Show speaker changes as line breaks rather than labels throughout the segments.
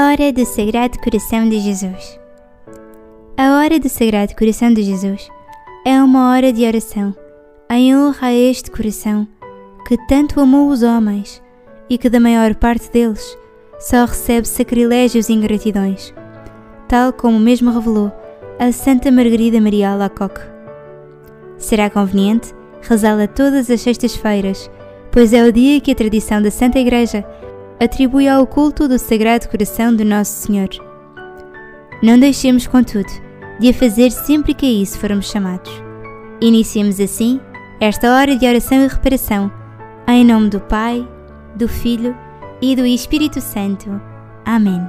Hora do Sagrado Coração de Jesus. A hora do Sagrado Coração de Jesus é uma hora de oração em honra a este coração que tanto amou os homens e que da maior parte deles só recebe sacrilégios e ingratidões, tal como mesmo revelou a Santa Margarida Maria Alacoque. Será conveniente rezá-la todas as sextas-feiras, pois é o dia que a tradição da Santa Igreja atribui ao culto do Sagrado Coração de Nosso Senhor. Não deixemos, contudo, de a fazer sempre que a isso formos chamados. Iniciemos assim esta hora de oração e reparação, em nome do Pai, do Filho e do Espírito Santo. Amém.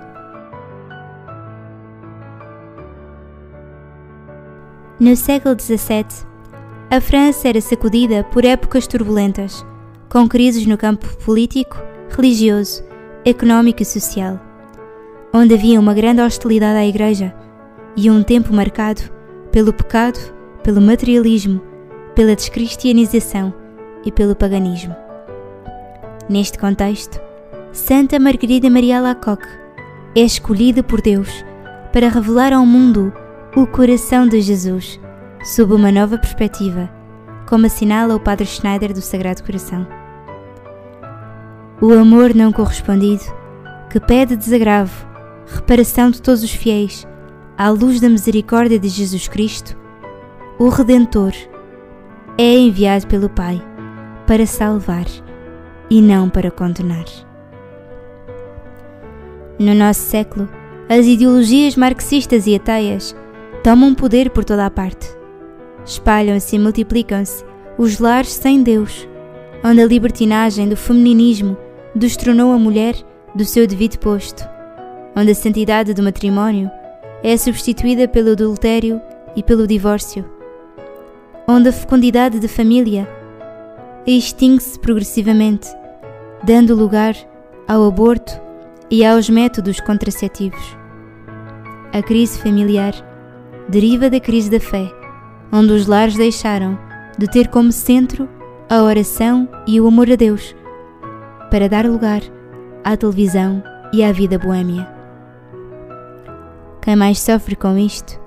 No século XVII, a França era sacudida por épocas turbulentas, com crises no campo político, religioso, económico e social, onde havia uma grande hostilidade à Igreja e um tempo marcado pelo pecado, pelo materialismo, pela descristianização e pelo paganismo. Neste contexto, Santa Margarida Maria Alacoque é escolhida por Deus para revelar ao mundo o coração de Jesus sob uma nova perspectiva, como assinala o Padre Schneider do Sagrado Coração. O amor não correspondido, que pede desagravo, reparação de todos os fiéis, à luz da misericórdia de Jesus Cristo, o Redentor, é enviado pelo Pai para salvar e não para condenar. No nosso século, as ideologias marxistas e ateias tomam poder por toda a parte. Espalham-se e multiplicam-se os lares sem Deus, onde a libertinagem do femininismo destronou a mulher do seu devido posto, onde a santidade do matrimónio é substituída pelo adultério e pelo divórcio, onde a fecundidade da família extingue-se progressivamente, dando lugar ao aborto e aos métodos contraceptivos. A crise familiar deriva da crise da fé, onde os lares deixaram de ter como centro a oração e o amor a Deus, para dar lugar à televisão e à vida boêmia. Quem mais sofre com isto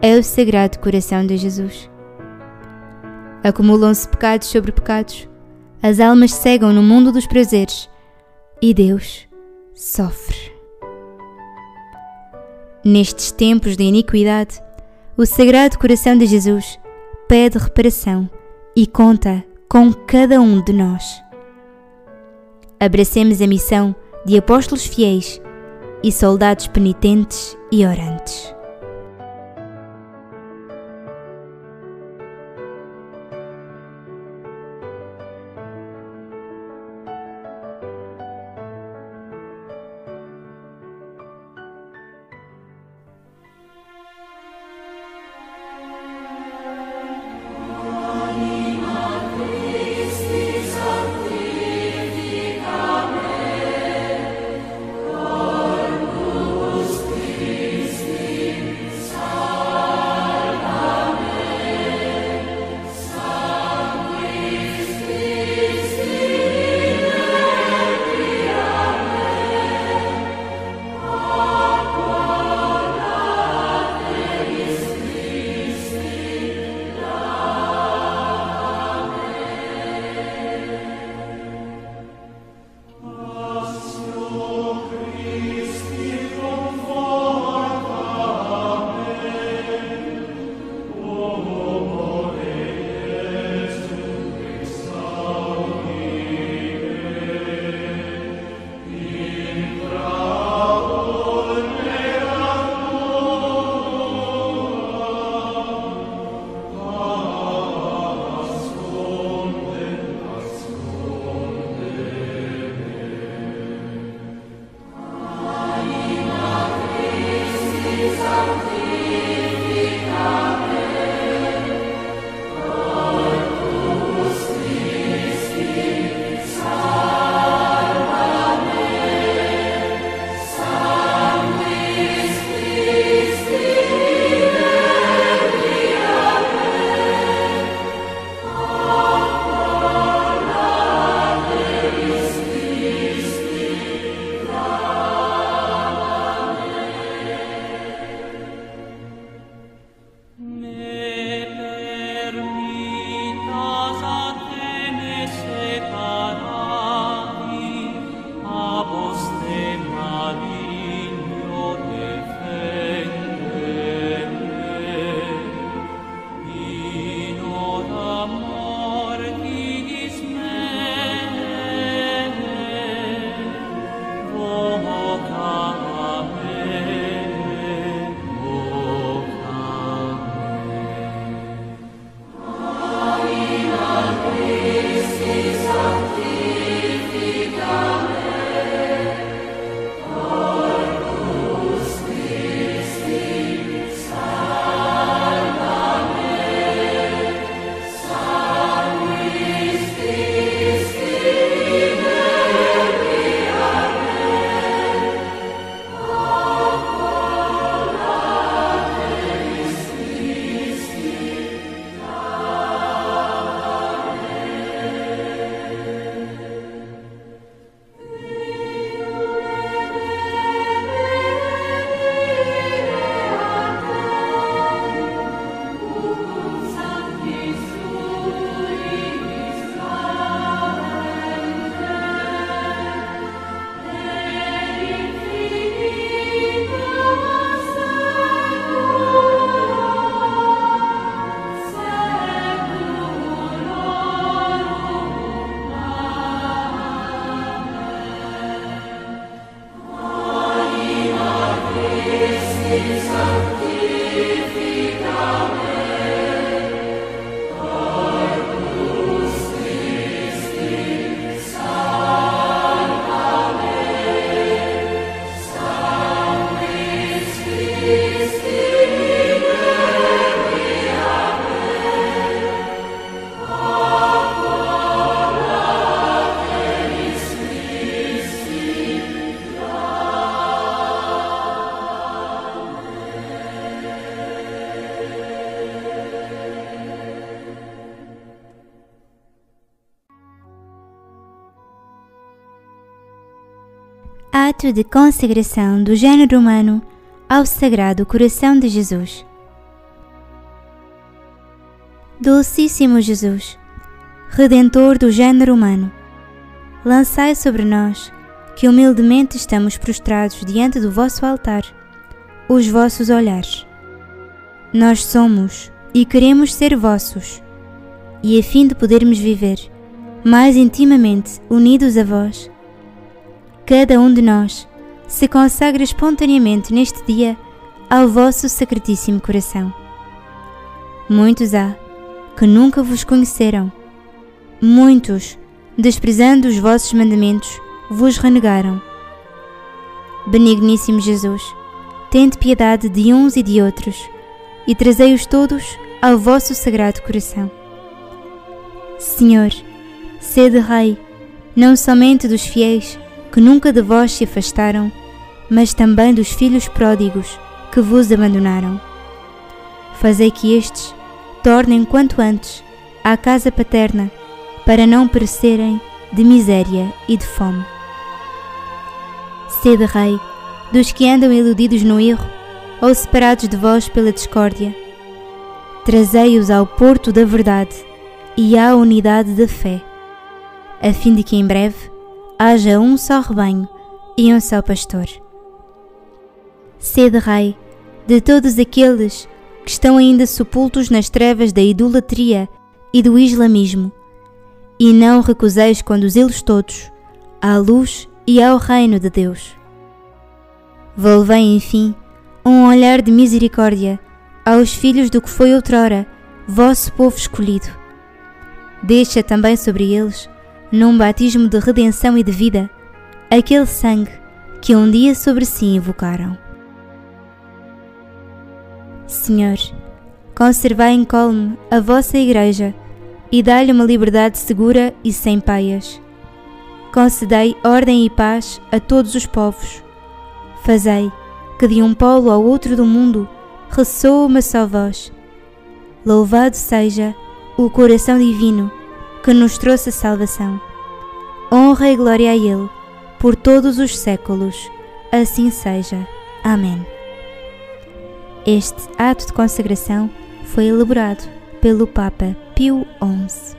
é o Sagrado Coração de Jesus. Acumulam-se pecados sobre pecados, as almas cegam no mundo dos prazeres e Deus sofre. Nestes tempos de iniquidade, o Sagrado Coração de Jesus pede reparação e conta com cada um de nós. Abracemos a missão de apóstolos fiéis e soldados penitentes e orantes. Ato de consagração do gênero humano ao Sagrado Coração de Jesus. Dulcíssimo Jesus, Redentor do gênero humano, lançai sobre nós, que humildemente estamos prostrados diante do vosso altar, os vossos olhares. Nós somos e queremos ser vossos, e a fim de podermos viver mais intimamente unidos a vós, cada um de nós se consagra espontaneamente neste dia ao vosso Sacratíssimo Coração. Muitos há que nunca vos conheceram, muitos, desprezando os vossos mandamentos, vos renegaram. Benigníssimo Jesus, tende piedade de uns e de outros, e trazei-os todos ao vosso Sagrado Coração. Senhor, sede Rei, não somente dos fiéis que nunca de vós se afastaram, mas também dos filhos pródigos que vos abandonaram. Fazei que estes tornem quanto antes à casa paterna, para não perecerem de miséria e de fome. Sede Rei dos que andam iludidos no erro ou separados de vós pela discórdia. Trazei-os ao porto da verdade e à unidade da fé, a fim de que em breve haja um só rebanho e um só pastor. Sede Rei de todos aqueles que estão ainda sepultos nas trevas da idolatria e do islamismo, e não recuseis conduzi-los todos à luz e ao reino de Deus. Volvei, enfim, um olhar de misericórdia aos filhos do que foi outrora vosso povo escolhido. Deixa também sobre eles num batismo de redenção e de vida, aquele sangue que um dia sobre si invocaram. Senhor, conservai incólume a vossa Igreja e dai-lhe uma liberdade segura e sem paias. Concedei ordem e paz a todos os povos. Fazei que de um polo ao outro do mundo ressoa uma só voz. Louvado seja o coração divino que nos trouxe a salvação. Honra e glória a Ele, por todos os séculos. Assim seja. Amém. Este ato de consagração foi elaborado pelo Papa Pio XI.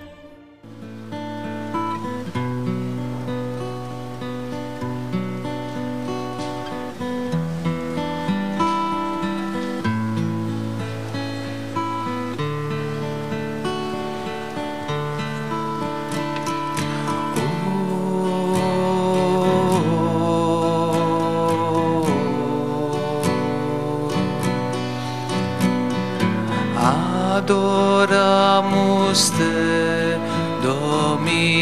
Domine.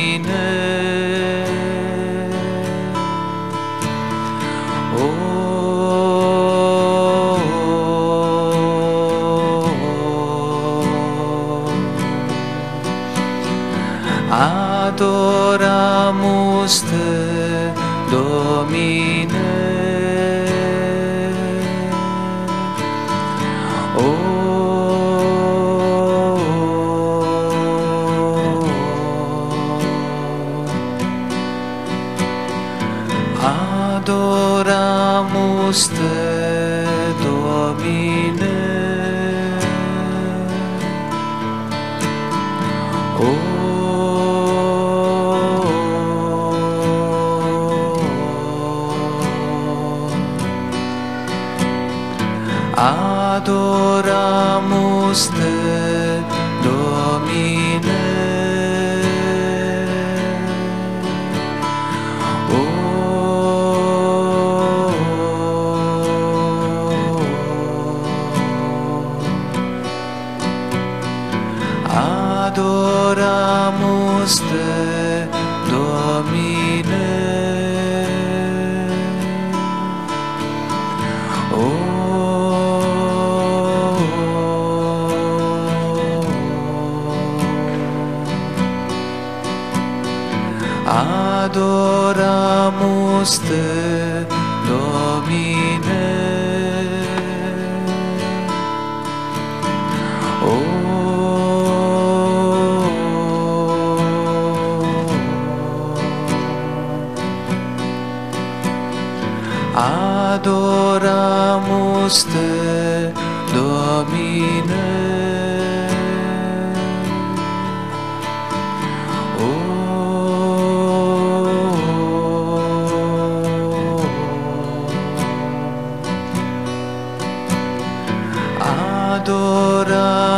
Adoramos-te,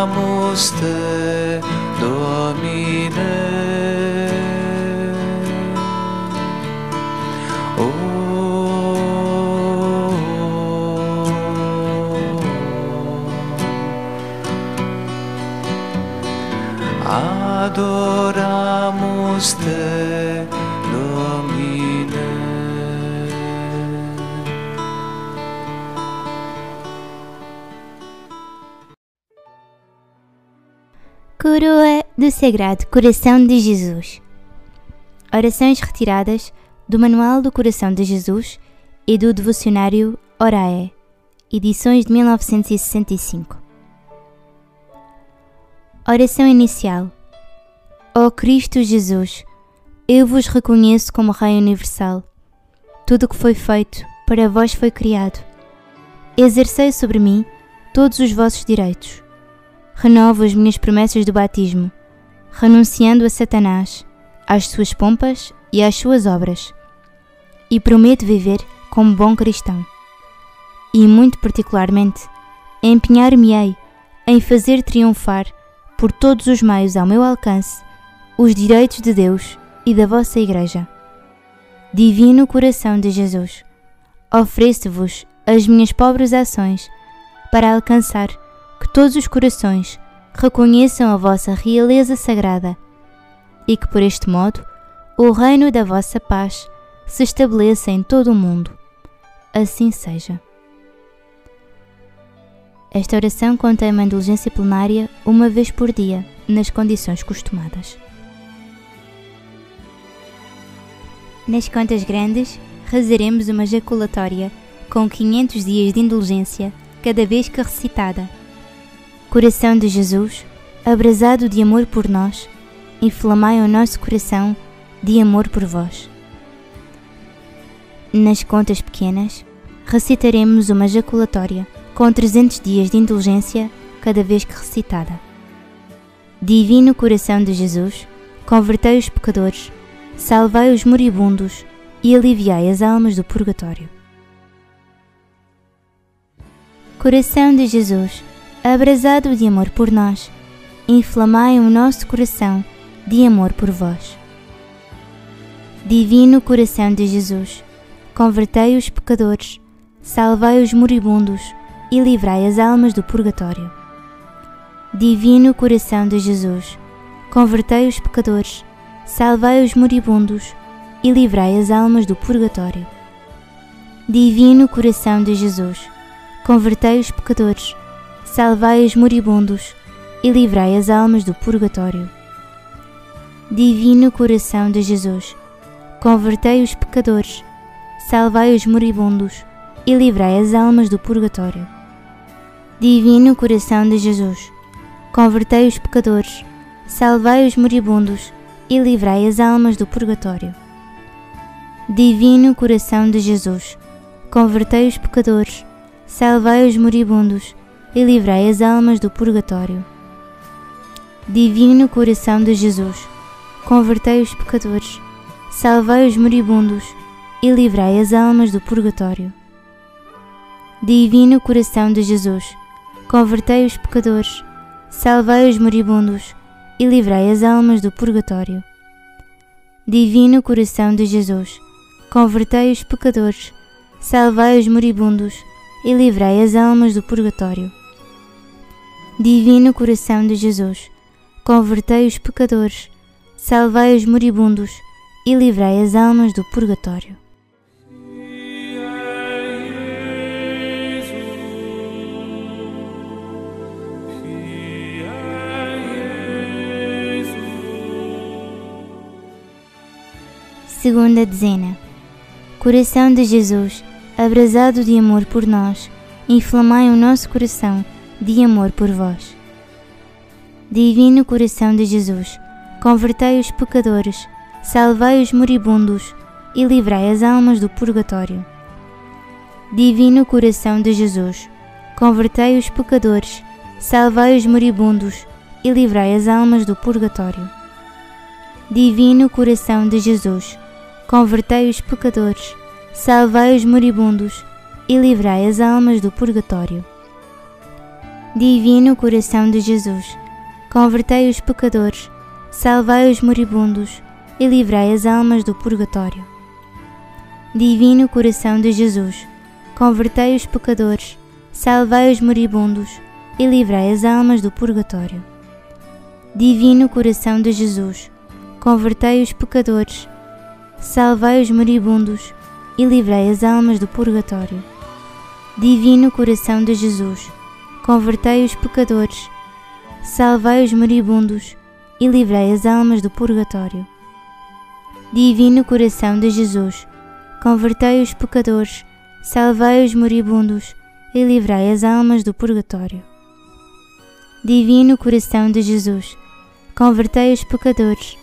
Domine. Adoramos-te, Domine.
Coroa do Sagrado Coração de Jesus. Orações retiradas do Manual do Coração de Jesus e do Devocionário Orae, edições de 1965. Oração inicial. Ó Cristo Jesus, eu vos reconheço como Rei universal. Tudo o que foi feito para vós foi criado. Exercei sobre mim todos os vossos direitos. Renovo as minhas promessas do batismo, renunciando a Satanás, às suas pompas e às suas obras. E prometo viver como bom cristão. E, muito particularmente, empenhar-me-ei em fazer triunfar, por todos os meios ao meu alcance, os direitos de Deus e da vossa Igreja. Divino Coração de Jesus, ofereço-vos as minhas pobres ações para alcançar que todos os corações reconheçam a vossa realeza sagrada e que por este modo o reino da vossa paz se estabeleça em todo o mundo. Assim seja. Esta oração contém uma indulgência plenária uma vez por dia, nas condições costumadas. Nas contas grandes, rezaremos uma jaculatória com 500 dias de indulgência cada vez que recitada. Coração de Jesus, abrasado de amor por nós, inflamai o nosso coração de amor por vós. Nas contas pequenas, recitaremos uma jaculatória com 300 dias de indulgência cada vez que recitada. Divino Coração de Jesus, convertei os pecadores, salvai os moribundos e aliviai as almas do purgatório. Coração de Jesus, abrasado de amor por nós, inflamai o nosso coração de amor por vós. Divino Coração de Jesus, convertei os pecadores, salvai os moribundos e livrai as almas do purgatório. Divino Coração de Jesus, convertei os pecadores, salvai os moribundos e livrai as almas do purgatório. Divino Coração de Jesus, convertei os pecadores, salvai os moribundos e livrai as almas do purgatório. Divino Coração de Jesus, convertei os pecadores, salvai os moribundos e livrai as almas do purgatório. Divino Coração de Jesus, convertei os pecadores, salvai os moribundos e livrai as almas do purgatório. Divino Coração de Jesus, convertei os pecadores, salvai os moribundos e livrai as almas do purgatório. Divino Coração de Jesus, convertei os pecadores, salvai os moribundos e livrai as almas do purgatório. Divino Coração de Jesus, convertei os pecadores, salvai os moribundos e livrai as almas do purgatório. Divino Coração de Jesus, convertei os pecadores, salvai os moribundos e livrai as almas do purgatório. Divino Coração de Jesus, convertei os pecadores, salvai os moribundos e livrai as almas do purgatório. Segunda dezena. Coração de Jesus, abrasado de amor por nós, inflamai o nosso coração de amor por vós. Divino Coração de Jesus, convertei os pecadores, salvai os moribundos e livrai as almas do purgatório. Divino coração de Jesus, convertei os pecadores, salvai os moribundos e livrai as almas do purgatório. Divino coração de Jesus, convertei os pecadores, salvai os moribundos e livrai as almas do purgatório. Divino coração de Jesus, convertei os pecadores, salvai os moribundos e livrai as almas do purgatório. Divino coração de Jesus, convertei os pecadores, salvai os moribundos e livrai as almas do purgatório. Divino coração de Jesus, convertei os pecadores, salvai os moribundos e livrai as almas do purgatório. Divino coração de Jesus, convertei os pecadores, salvai os moribundos e livrei as almas do purgatório. Divino coração de Jesus, convertei os pecadores, salvai os moribundos e livrei as almas do purgatório. Divino coração de Jesus, convertei os pecadores,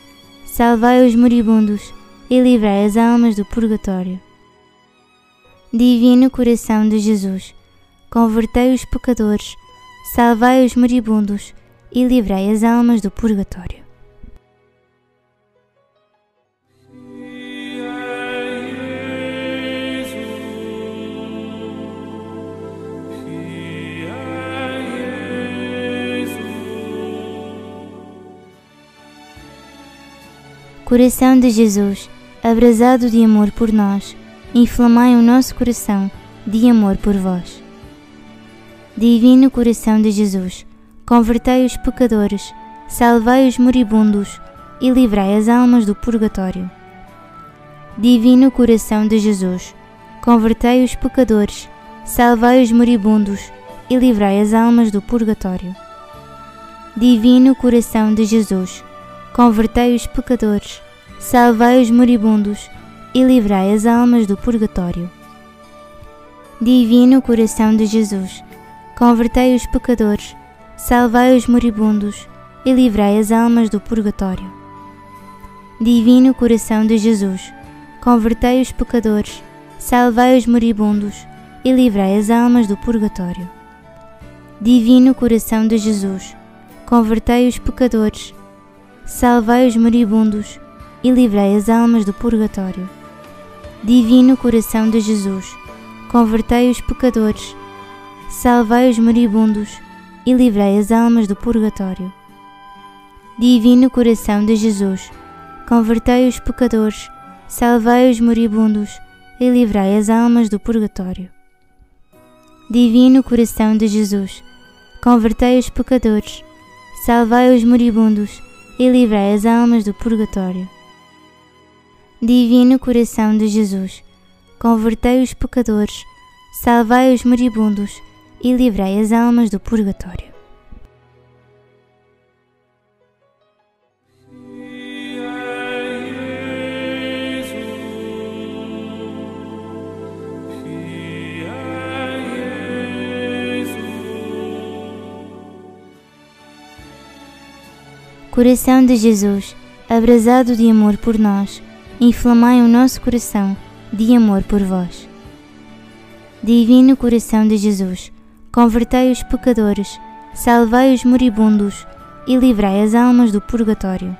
salvai os moribundos e livrei as almas do purgatório. Divino coração de Jesus, convertei os pecadores, salvai os moribundos e livrei as almas do purgatório. Coração de Jesus, abrasado de amor por nós, inflamai o nosso coração de amor por vós. Divino coração de Jesus, convertei os pecadores, salvai os moribundos e livrai as almas do purgatório. Divino coração de Jesus, convertei os pecadores, salvai os moribundos e livrai as almas do purgatório. Divino coração de Jesus, convertei os pecadores, salvai os moribundos e livrai as almas do purgatório. Divino coração de Jesus, convertei os pecadores, salvai os moribundos e livrai as almas do purgatório. Divino coração de Jesus, convertei os pecadores, salvai os moribundos e livrai as almas do purgatório. Divino coração de Jesus, convertei os pecadores, salvai os moribundos e livrei as almas do purgatório. Divino coração de Jesus, convertei os pecadores, salvai os moribundos e livrei as almas do purgatório. Divino coração de Jesus, convertei os pecadores, salvai os moribundos e livrei as almas do purgatório. Divino coração de Jesus, convertei os pecadores, salvai os moribundos e livrai as almas do purgatório. Divino coração de Jesus, convertei os pecadores, salvai os moribundos e livrai as almas do purgatório. Coração de Jesus, abrasado de amor por nós, inflamai o nosso coração de amor por vós. Divino coração de Jesus, convertei os pecadores, salvai os moribundos e livrai as almas do purgatório.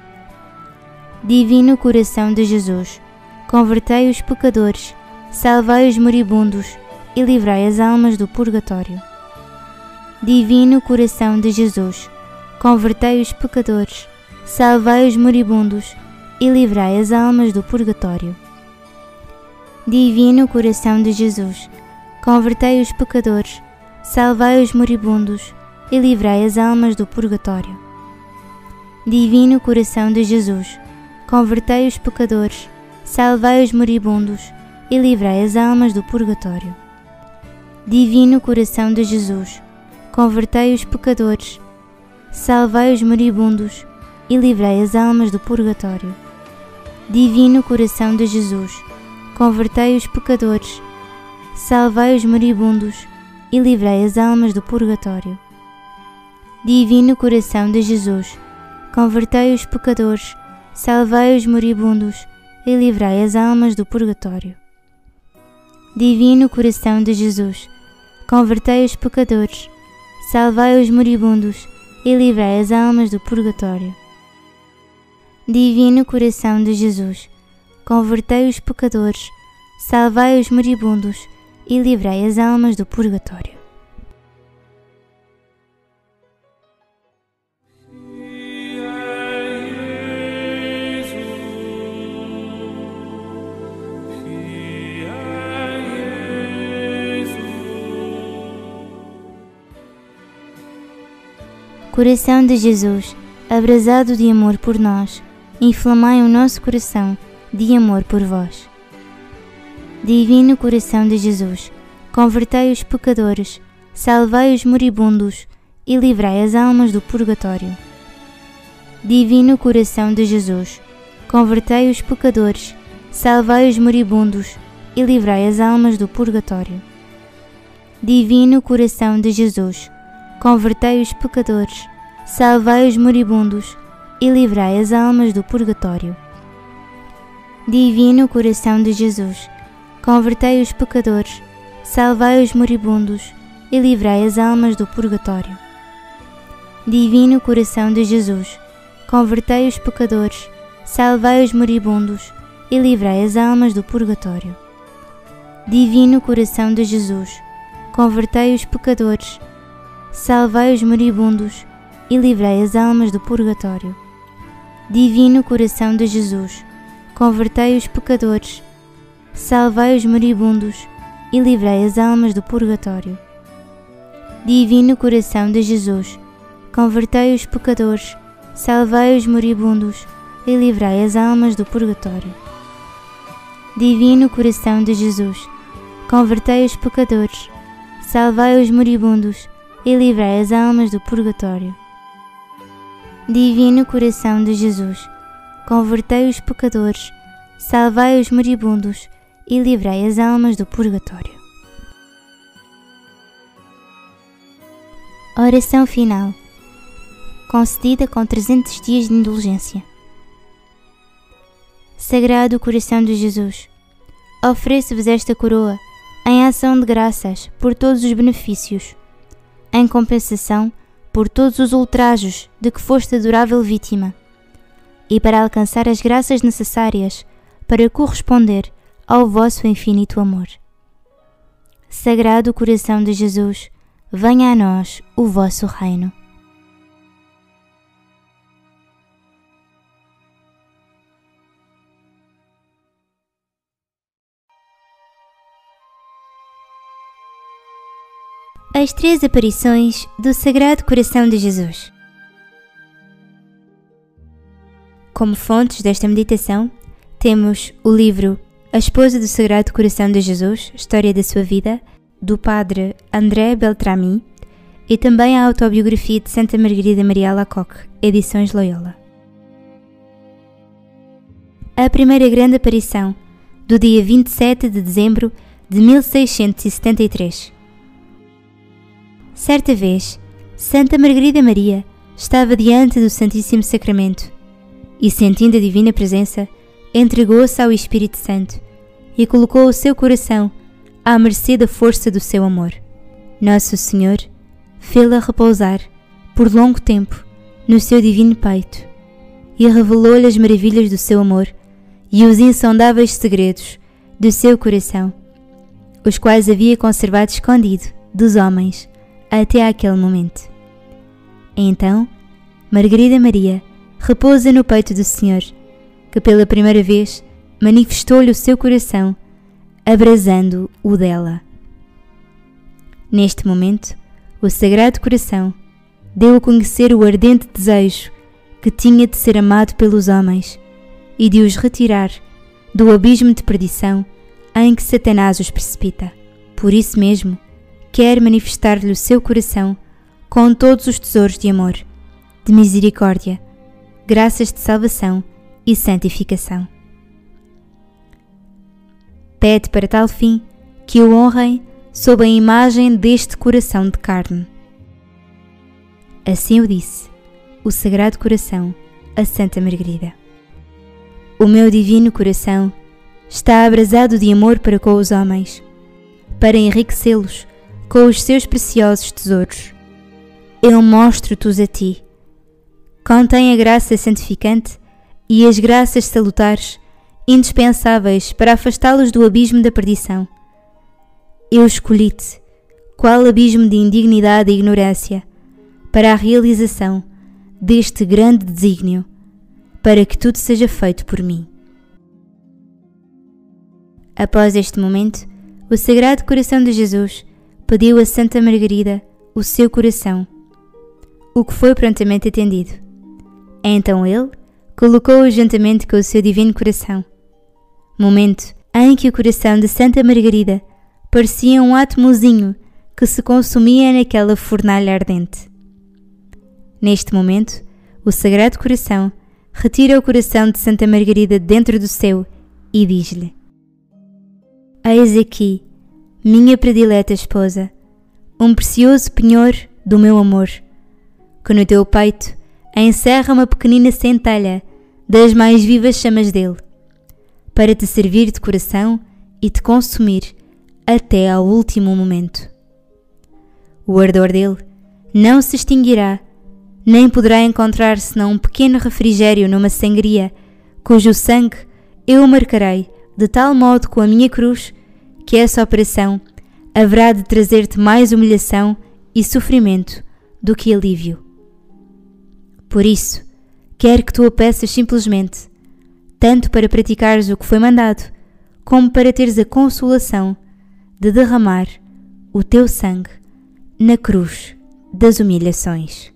Divino coração de Jesus, convertei os pecadores, salvai os moribundos e livrai as almas do purgatório. Divino coração de Jesus, convertei os pecadores, salvai os moribundos e livrai as almas do purgatório. Divino coração de Jesus, convertei os pecadores, salvai os moribundos e livrai as almas do purgatório. Divino coração de Jesus, convertei os pecadores, salvai os moribundos e livrai as almas do purgatório. Divino coração de Jesus, convertei os pecadores, salvai os moribundos e livrei as almas do purgatório. Divino coração de Jesus, convertei os pecadores, salvai os moribundos e livrei as almas do purgatório. Divino coração de Jesus, convertei os pecadores, salvai os moribundos e livrei as almas do purgatório. Divino coração de Jesus, convertei os pecadores, salvai os moribundos e livrai as almas do purgatório. Divino coração de Jesus, convertei os pecadores, salvai os moribundos e livrai as almas do purgatório. Coração de Jesus, abrasado de amor por nós, inflamai o nosso coração de amor por vós. Divino coração de Jesus, convertei os pecadores, salvai os moribundos e livrai as almas do purgatório. Divino coração de Jesus, convertei os pecadores, salvai os moribundos e livrai as almas do purgatório. Divino coração de Jesus, convertei os pecadores, salvai os moribundos e livrai as almas do purgatório. Divino coração de Jesus, convertei os pecadores, salvai os moribundos e livrai as almas do purgatório. Divino coração de Jesus, convertei os pecadores, salvai os moribundos e livrai as almas do purgatório. Divino coração de Jesus, convertei os pecadores, salvai os moribundos e livrai as almas do purgatório. Divino coração de Jesus, convertei os pecadores, salvai os moribundos e livrai as almas do purgatório. Divino coração de Jesus, convertei os pecadores, salvai os moribundos e livrai as almas do purgatório. Divino coração de Jesus, convertei os pecadores, salvai os moribundos e livrai as almas do purgatório. Divino coração de Jesus, convertei os pecadores, salvai os moribundos e livrai as almas do purgatório. Oração final, concedida com 300 dias de indulgência. Sagrado coração de Jesus, ofereço-vos esta coroa em ação de graças por todos os benefícios em compensação por todos os ultrajos de que foste adorável vítima, e para alcançar as graças necessárias para corresponder ao vosso infinito amor. Sagrado coração de Jesus, venha a nós o vosso reino. As três aparições do Sagrado Coração de Jesus. Como fontes desta meditação, temos o livro A Esposa do Sagrado Coração de Jesus, História da Sua Vida, do padre André Beltrami, e também a autobiografia de Santa Margarida Maria Alacoque, Edições Loyola. A primeira grande aparição, do dia 27 de dezembro de 1673. Certa vez, Santa Margarida Maria estava diante do Santíssimo Sacramento e, sentindo a divina presença, entregou-se ao Espírito Santo e colocou o seu coração à mercê da força do seu amor. Nosso Senhor fê-la repousar por longo tempo no seu divino peito e revelou-lhe as maravilhas do seu amor e os insondáveis segredos do seu coração, os quais havia conservado escondido dos homens até aquele momento. Então, Margarida Maria repousa no peito do Senhor, que pela primeira vez manifestou-lhe o seu coração, abrasando o dela. Neste momento, o Sagrado Coração deu a conhecer o ardente desejo que tinha de ser amado pelos homens e de os retirar do abismo de perdição em que Satanás os precipita. Por isso mesmo, quer manifestar-lhe o seu coração com todos os tesouros de amor, de misericórdia, graças de salvação e santificação. Pede para tal fim que o honrem sob a imagem deste coração de carne. Assim o disse o Sagrado Coração a Santa Margarida. O meu divino coração está abrasado de amor para com os homens para enriquecê-los com os seus preciosos tesouros. Eu mostro-te-os a ti. Contém a graça santificante e as graças salutares, indispensáveis para afastá-los do abismo da perdição. Eu escolhi-te, qual abismo de indignidade e ignorância, para a realização deste grande desígnio, para que tudo seja feito por mim. Após este momento, o Sagrado Coração de Jesus pediu a Santa Margarida o seu coração, o que foi prontamente atendido. Então ele colocou-o juntamente com o seu divino coração. Momento em que o coração de Santa Margarida parecia um átomozinho que se consumia naquela fornalha ardente. Neste momento, o Sagrado Coração retira o coração de Santa Margarida dentro do seu e diz-lhe: Eis aqui, minha predileta esposa, um precioso penhor do meu amor, que no teu peito encerra uma pequenina centelha das mais vivas chamas dele, para te servir de coração e te consumir até ao último momento. O ardor dele não se extinguirá, nem poderá encontrar senão um pequeno refrigério numa sangria, cujo sangue eu marcarei de tal modo com a minha cruz que essa operação haverá de trazer-te mais humilhação e sofrimento do que alívio. Por isso, quero que tu a peças simplesmente, tanto para praticares o que foi mandado, como para teres a consolação de derramar o teu sangue na cruz das humilhações.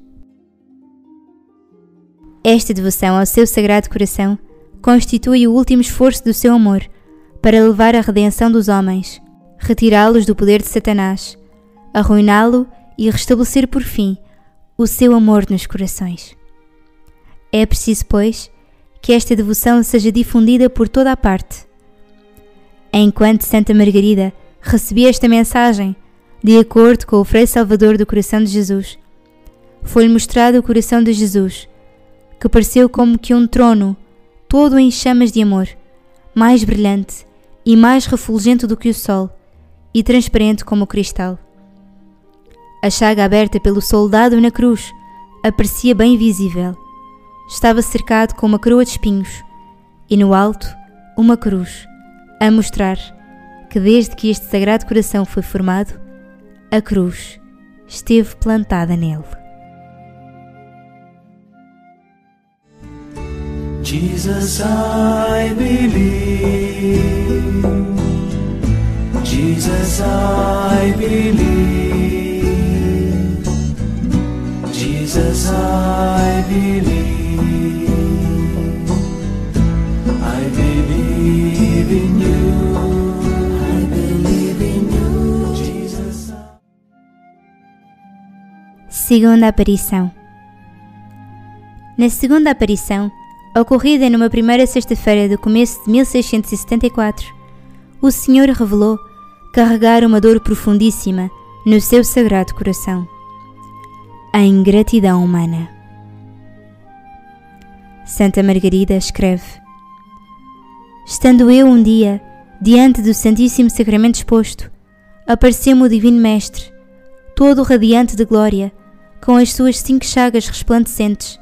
Esta devoção ao seu sagrado coração constitui o último esforço do seu amor para levar a redenção dos homens, retirá-los do poder de Satanás, arruiná-lo e restabelecer por fim o seu amor nos corações. É preciso, pois, que esta devoção seja difundida por toda a parte. Enquanto Santa Margarida recebia esta mensagem, de acordo com o Frei Salvador do Coração de Jesus, foi-lhe mostrado o coração de Jesus, que pareceu como que um trono, todo em chamas de amor, mais brilhante e mais refulgente do que o sol, e transparente como o cristal. A chaga aberta pelo soldado na cruz aparecia bem visível. Estava cercado com uma coroa de espinhos, e no alto, uma cruz, a mostrar que desde que este sagrado coração foi formado, a cruz esteve plantada nele.
Jesus, I believe. Jesus, I believe. Jesus, I believe.
Segunda aparição. Na segunda aparição, ocorrida numa primeira sexta-feira do começo de 1674, o Senhor revelou carregar uma dor profundíssima no seu sagrado coração: a ingratidão humana. Santa Margarida escreve: Estando eu um dia diante do Santíssimo Sacramento exposto, apareceu-me o Divino Mestre, todo radiante de glória, com as suas cinco chagas resplandecentes,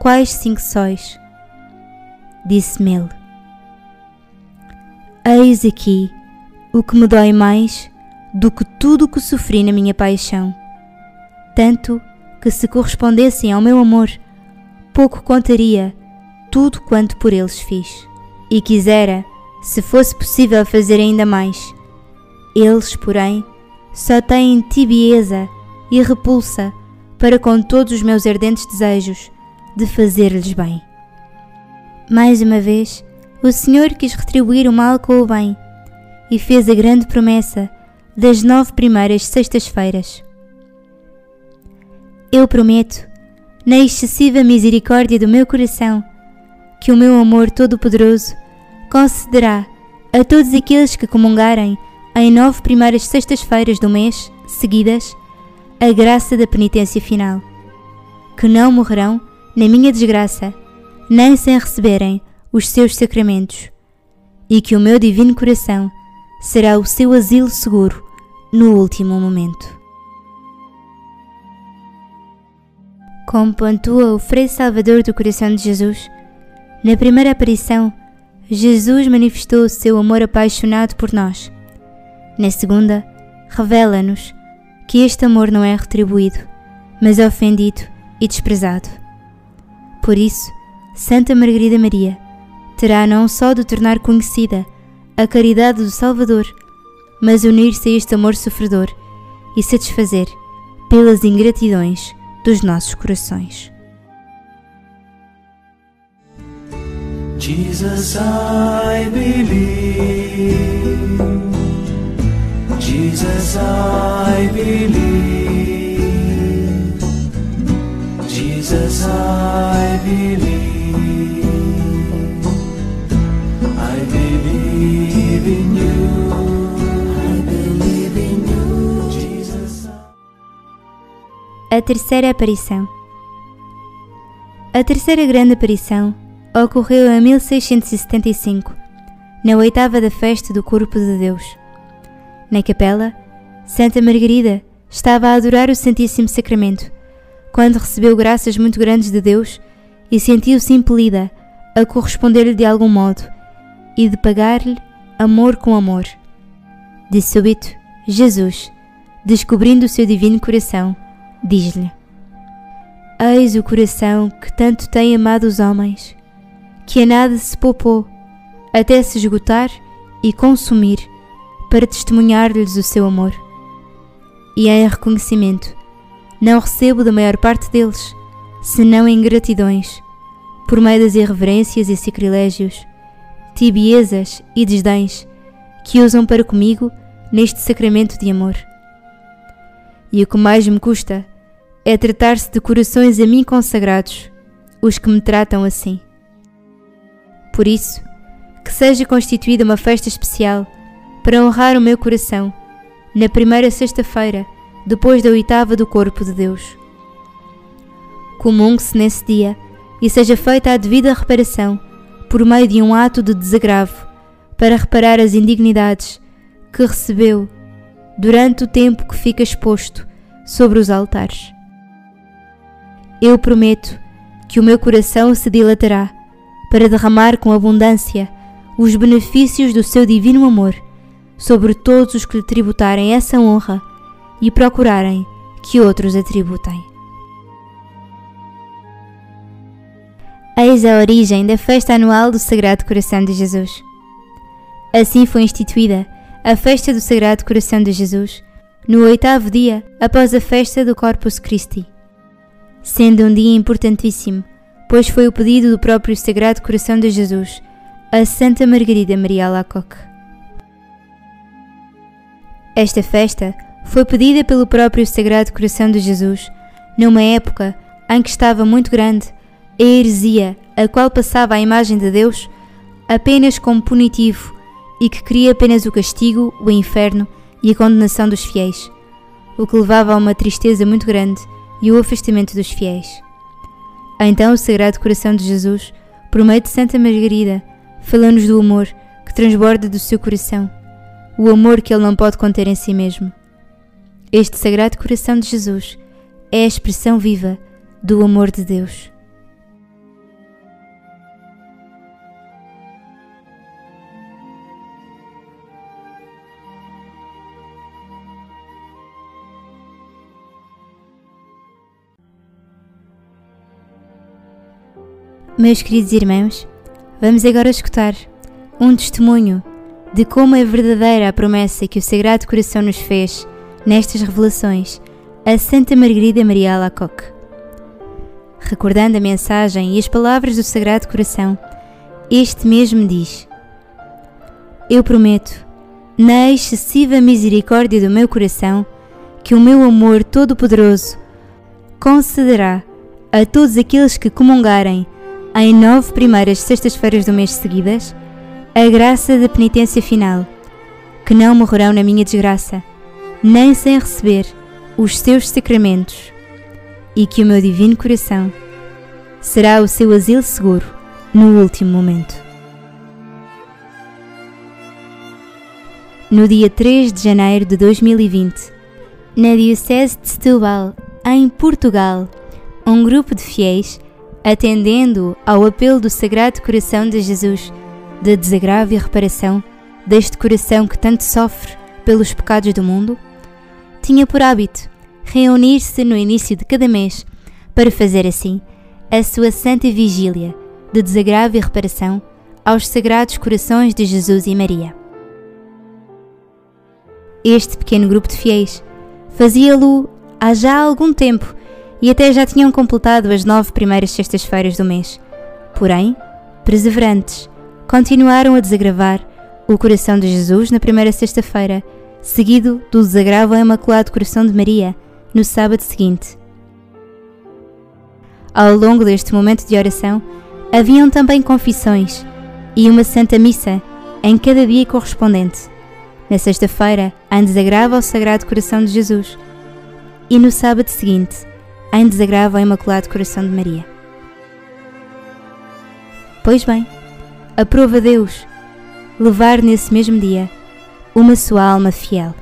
quais cinco sóis disse-me ele. Eis aqui o que me dói mais do que tudo o que sofri na minha paixão. Tanto que se correspondessem ao meu amor, pouco contaria tudo quanto por eles fiz. E quisera, se fosse possível fazer ainda mais. Eles, porém, só têm tibieza e repulsa para com todos os meus ardentes desejos de fazer-lhes bem. Mais uma vez, o Senhor quis retribuir o mal com o bem e fez a grande promessa das nove primeiras sextas-feiras. Eu prometo, na excessiva misericórdia do meu coração, que o meu amor todo-poderoso concederá a todos aqueles que comungarem em nove primeiras sextas-feiras do mês, seguidas, a graça da penitência final, que não morrerão na minha desgraça nem sem receberem os seus sacramentos, e que o meu divino coração será o seu asilo seguro no último momento. Como pontua o Frei Salvador do Coração de Jesus, na primeira aparição, Jesus manifestou o seu amor apaixonado por nós. Na segunda, revela-nos que este amor não é retribuído, mas ofendido e desprezado. Por isso, Santa Margarida Maria terá não só de tornar conhecida a caridade do Salvador, mas unir-se a este amor sofredor e satisfazer pelas ingratidões dos nossos corações.
Jesus, I believe. Jesus, I believe. Jesus, I believe. I believe in you. Jesus,
A terceira aparição. A terceira grande aparição ocorreu em 1675, na oitava da festa do Corpo de Deus. Na capela, Santa Margarida estava a adorar o Santíssimo Sacramento, quando recebeu graças muito grandes de Deus e sentiu-se impelida a corresponder-lhe de algum modo e de pagar-lhe amor com amor. De súbito, Jesus, descobrindo o seu divino coração, diz-lhe: Eis o coração que tanto tem amado os homens, que a nada se poupou, até se esgotar e consumir, para testemunhar-lhes o seu amor. E em reconhecimento, não recebo da maior parte deles, senão ingratidões, por meio das irreverências e sacrilégios, tibiezas e desdéns que usam para comigo neste sacramento de amor. E o que mais me custa é tratar-se de corações a mim consagrados, os que me tratam assim. Por isso, que seja constituída uma festa especial para honrar o meu coração, na primeira sexta-feira, depois da oitava do Corpo de Deus. Comungue-se nesse dia e seja feita a devida reparação, por meio de um ato de desagravo, para reparar as indignidades que recebeu durante o tempo que fica exposto sobre os altares. Eu prometo que o meu coração se dilatará para derramar com abundância os benefícios do seu divino amor sobre todos os que lhe tributarem essa honra e procurarem que outros a tributem. Eis a origem da festa anual do Sagrado Coração de Jesus. Assim foi instituída a festa do Sagrado Coração de Jesus no oitavo dia após a festa do Corpus Christi, sendo um dia importantíssimo, pois foi o pedido do próprio Sagrado Coração de Jesus a Santa Margarida Maria Alacoque. Esta festa foi pedida pelo próprio Sagrado Coração de Jesus numa época em que estava muito grande a heresia a qual passava a imagem de Deus apenas como punitivo e que queria apenas o castigo, o inferno e a condenação dos fiéis, o que levava a uma tristeza muito grande e o afastamento dos fiéis. Então o Sagrado Coração de Jesus, por meio de Santa Margarida, falou-nos do amor que transborda do seu coração, o amor que ele não pode conter em si mesmo. Este Sagrado Coração de Jesus é a expressão viva do amor de Deus. Meus queridos irmãos, vamos agora escutar um testemunho de como é verdadeira a promessa que o Sagrado Coração nos fez nestas revelações a Santa Margarida Maria Alacoque. Recordando a mensagem e as palavras do Sagrado Coração, este mesmo diz: Eu prometo, na excessiva misericórdia do meu coração, que o meu amor todo-poderoso concederá a todos aqueles que comungarem em nove primeiras sextas-feiras do mês seguidas, a graça da penitência final, que não morrerão na minha desgraça, nem sem receber os seus sacramentos, e que o meu divino coração será o seu asilo seguro no último momento. no dia 3 de janeiro de 2020, na Diocese de Setúbal, em Portugal, um grupo de fiéis, atendendo ao apelo do Sagrado Coração de Jesus, de desagravo e reparação deste coração que tanto sofre pelos pecados do mundo, tinha por hábito reunir-se no início de cada mês para fazer assim a sua santa vigília de desagravo e reparação aos sagrados corações de Jesus e Maria. Este pequeno grupo de fiéis fazia-lo há já algum tempo e até já tinham completado as nove primeiras sextas-feiras do mês. Porém, perseverantes, continuaram a desagravar o coração de Jesus na primeira sexta-feira, seguido do desagravo ao Imaculado Coração de Maria no sábado seguinte. Ao longo deste momento de oração, haviam também confissões e uma Santa Missa em cada dia correspondente. Na sexta-feira, em desagravo ao Sagrado Coração de Jesus, e no sábado seguinte, em desagravo ao Imaculado Coração de Maria. Pois bem, aprova Deus levar nesse mesmo dia uma sua alma fiel.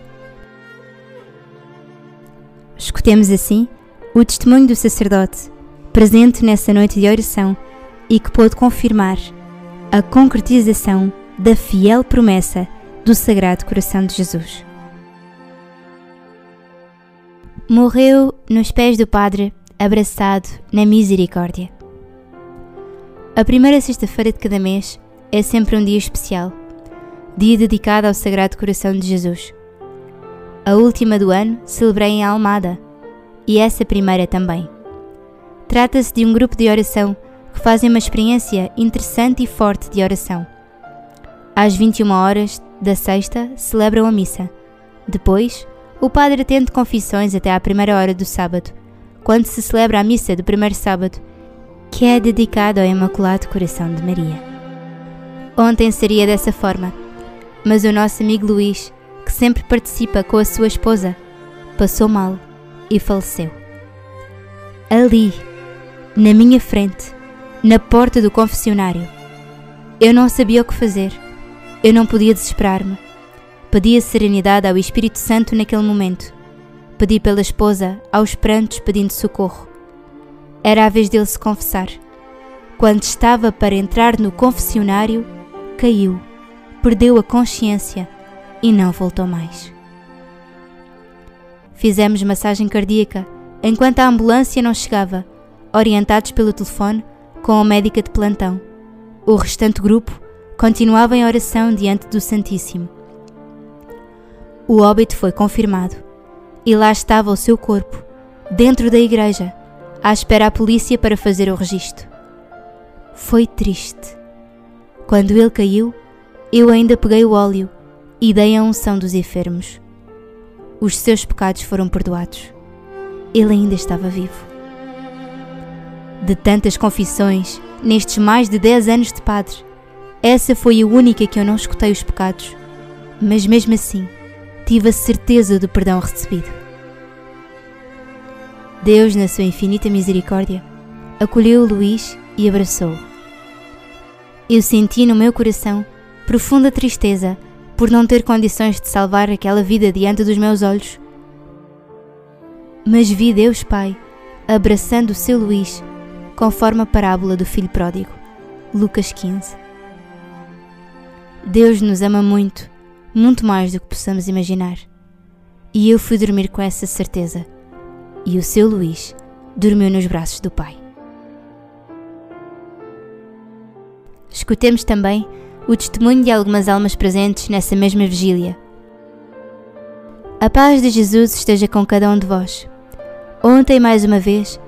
Escutemos assim o testemunho do sacerdote presente nessa noite de oração e que pôde confirmar a concretização da fiel promessa do Sagrado Coração de Jesus. Morreu nos pés do Padre, abraçado na misericórdia. A primeira sexta-feira de cada mês é sempre um dia especial, dia dedicado ao Sagrado Coração de Jesus. A última do ano celebrei em Almada e essa primeira também. Trata-se de um grupo de oração que fazem uma experiência interessante e forte de oração. Às 21 horas da sexta celebram a missa. Depois, o padre atende confissões até à primeira hora do sábado, quando se celebra a missa do primeiro sábado, que é dedicado ao Imaculado Coração de Maria. Ontem seria dessa forma, mas o nosso amigo Luís, que sempre participa com a sua esposa, passou mal e faleceu. Ali, na minha frente, na porta do confessionário, eu não sabia o que fazer eu não podia desesperar-me. Pedia serenidade ao Espírito Santo naquele momento. Pedi pela esposa, aos prantos, pedindo socorro. Era a vez dele se confessar. Quando estava para entrar no confessionário, caiu, perdeu a consciência e não voltou mais. Fizemos massagem cardíaca enquanto a ambulância não chegava, orientados pelo telefone com a médica de plantão. O restante grupo continuava em oração diante do Santíssimo. O óbito foi confirmado e lá estava o seu corpo, dentro da igreja, à espera a polícia para fazer o registro. Foi triste. Quando ele caiu, eu ainda peguei o óleo e dei a unção dos enfermos. Os seus pecados foram perdoados. Ele ainda estava vivo. De tantas confissões, nestes mais de dez anos de padre, essa foi a única que eu não escutei os pecados, mas mesmo assim tive a certeza do perdão recebido. Deus, na sua infinita misericórdia, acolheu Luís e abraçou-o. Eu senti no meu coração profunda tristeza por não ter condições de salvar aquela vida diante dos meus olhos. Mas vi Deus Pai abraçando o seu Luís, conforme a parábola do filho pródigo, Lucas 15. Deus nos ama muito, muito mais do que possamos imaginar. E eu fui dormir com essa certeza. E o seu Luís dormiu nos braços do Pai. Escutemos também o testemunho de algumas almas presentes nessa mesma vigília. A paz de Jesus esteja com cada um de vós. Ontem, mais uma vez,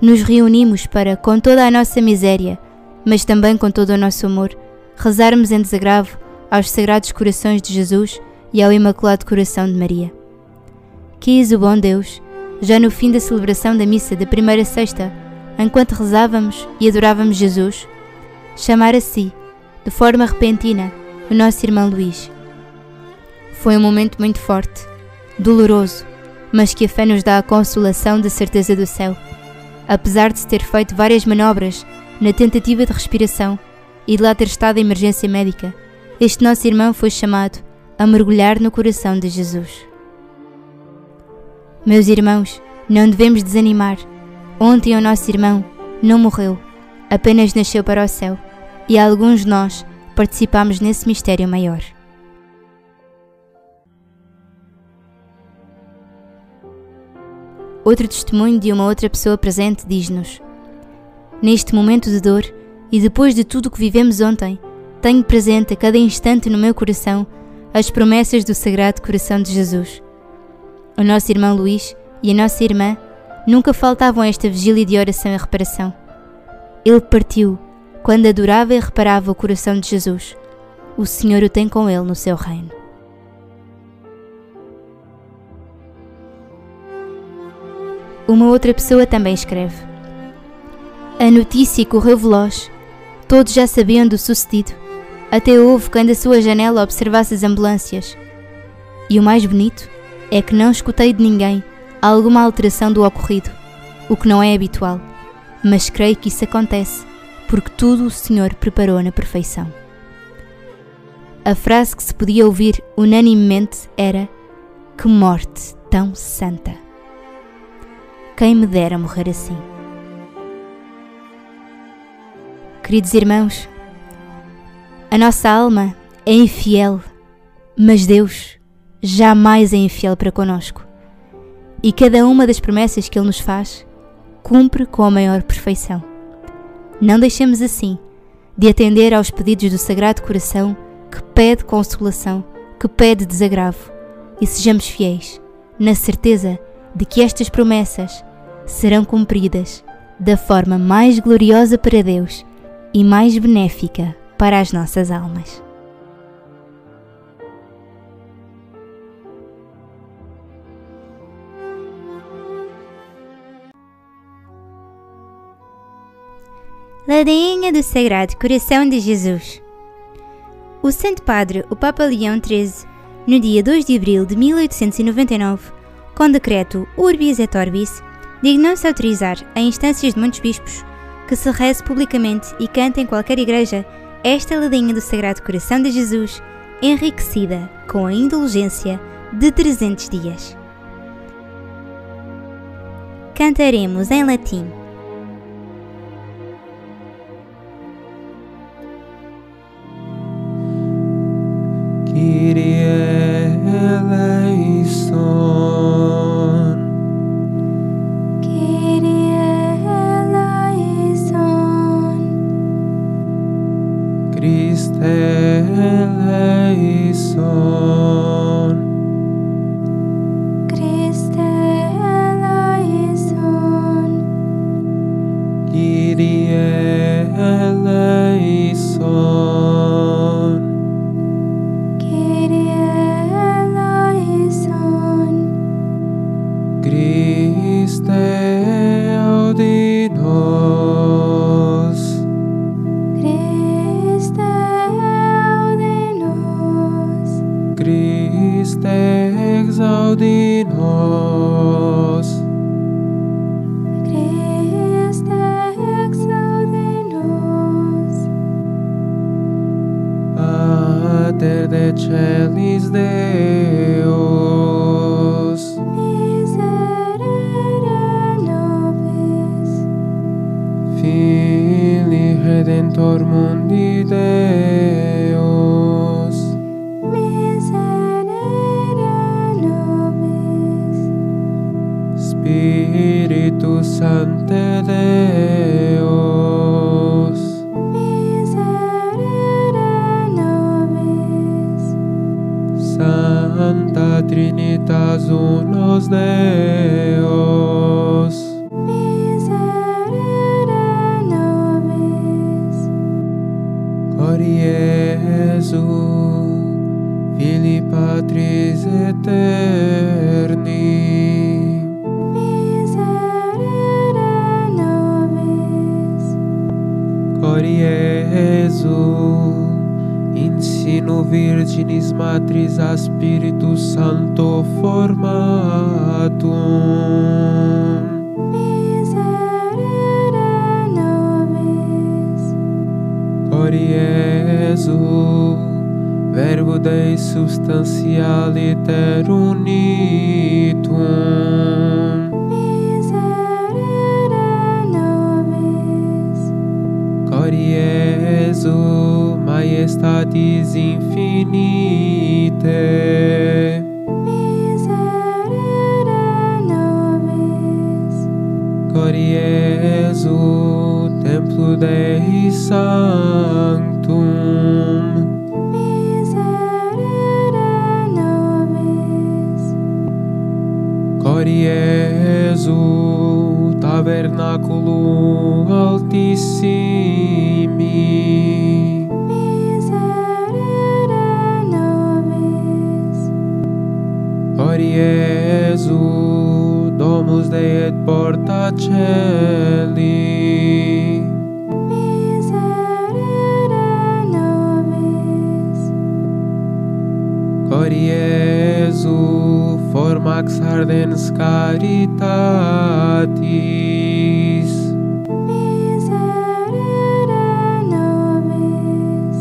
nos reunimos para, com toda a nossa miséria, mas também com todo o nosso amor, rezarmos em desagravo aos Sagrados Corações de Jesus e ao Imaculado Coração de Maria. Quis o bom Deus, já no fim da celebração da missa da primeira sexta, enquanto rezávamos e adorávamos Jesus, chamar a si, de forma repentina, o nosso irmão Luís. Foi um momento muito forte, doloroso, mas que a fé nos dá a consolação da certeza do céu. Apesar de se ter feito várias manobras na tentativa de respiração, e de lá ter estado em emergência médica, este nosso irmão foi chamado a mergulhar no coração de Jesus. Meus irmãos, não devemos desanimar. Ontem o nosso irmão não morreu, apenas nasceu para o céu, e alguns de nós participamos nesse mistério maior. Outro testemunho de uma outra pessoa presente diz-nos: Neste momento de dor e depois de tudo o que vivemos ontem, tenho presente a cada instante no meu coração as promessas do Sagrado Coração de Jesus. O nosso irmão Luís e a nossa irmã nunca faltavam a esta vigília de oração e reparação. Ele partiu quando adorava e reparava o coração de Jesus. O Senhor o tem com ele no seu reino. Uma outra pessoa também escreve: A notícia correu veloz. Todos já sabiam do sucedido. Até houve quem da sua janela observasse as ambulâncias. E o mais bonito é que não escutei de ninguém alguma alteração do ocorrido, o que não é habitual, mas creio que isso acontece porque tudo o Senhor preparou na perfeição. A frase que se podia ouvir unanimemente era: Que morte tão santa! Quem me dera morrer assim. Queridos irmãos, a nossa alma é infiel, mas Deus jamais é infiel para conosco. E cada uma das promessas que Ele nos faz cumpre com a maior perfeição. Não deixemos assim de atender aos pedidos do Sagrado Coração que pede consolação, que pede desagravo, e sejamos fiéis, na certeza de que estas promessas serão cumpridas da forma mais gloriosa para Deus e mais benéfica para as nossas almas. Ladainha do Sagrado Coração de Jesus O Santo Padre, o Papa Leão XIII, no dia 2 de abril de 1899, com decreto Urbis et Orbis, dignou-se autorizar, a instâncias de muitos bispos, que se reze publicamente e cante em qualquer igreja esta ladinha do Sagrado Coração de Jesus, enriquecida com a indulgência de 300 dias. Cantaremos em latim.
Senhor Iesu, ensino virginis matris a Espírito Santo formatum.
Miserere nobis.
Cor Iesu, verbo Dei substantialiter unitum. Cori Jesu majestatis infinite,
Miserere nobis,
Cori Jesu templo Dei sanctum,
Miserere nobis,
Cori tabernaculum altissimi.
Miserere nobis
Ori Iesu Domus Dei et porta celi.
Miserere nobis
Ori Iesu ardens caritatis,
Miserere nobis,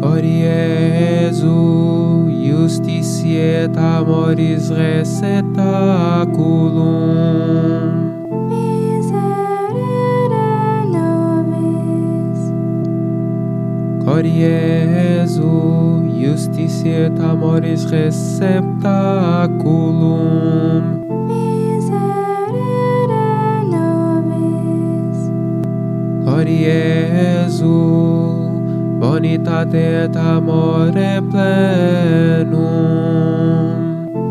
Cori Jesu justitiae amoris receptaculum, Cori Jesu justitiae amoris receptaculum,
Miserere nobis,
Cori Jesu bonitate et amore plenum,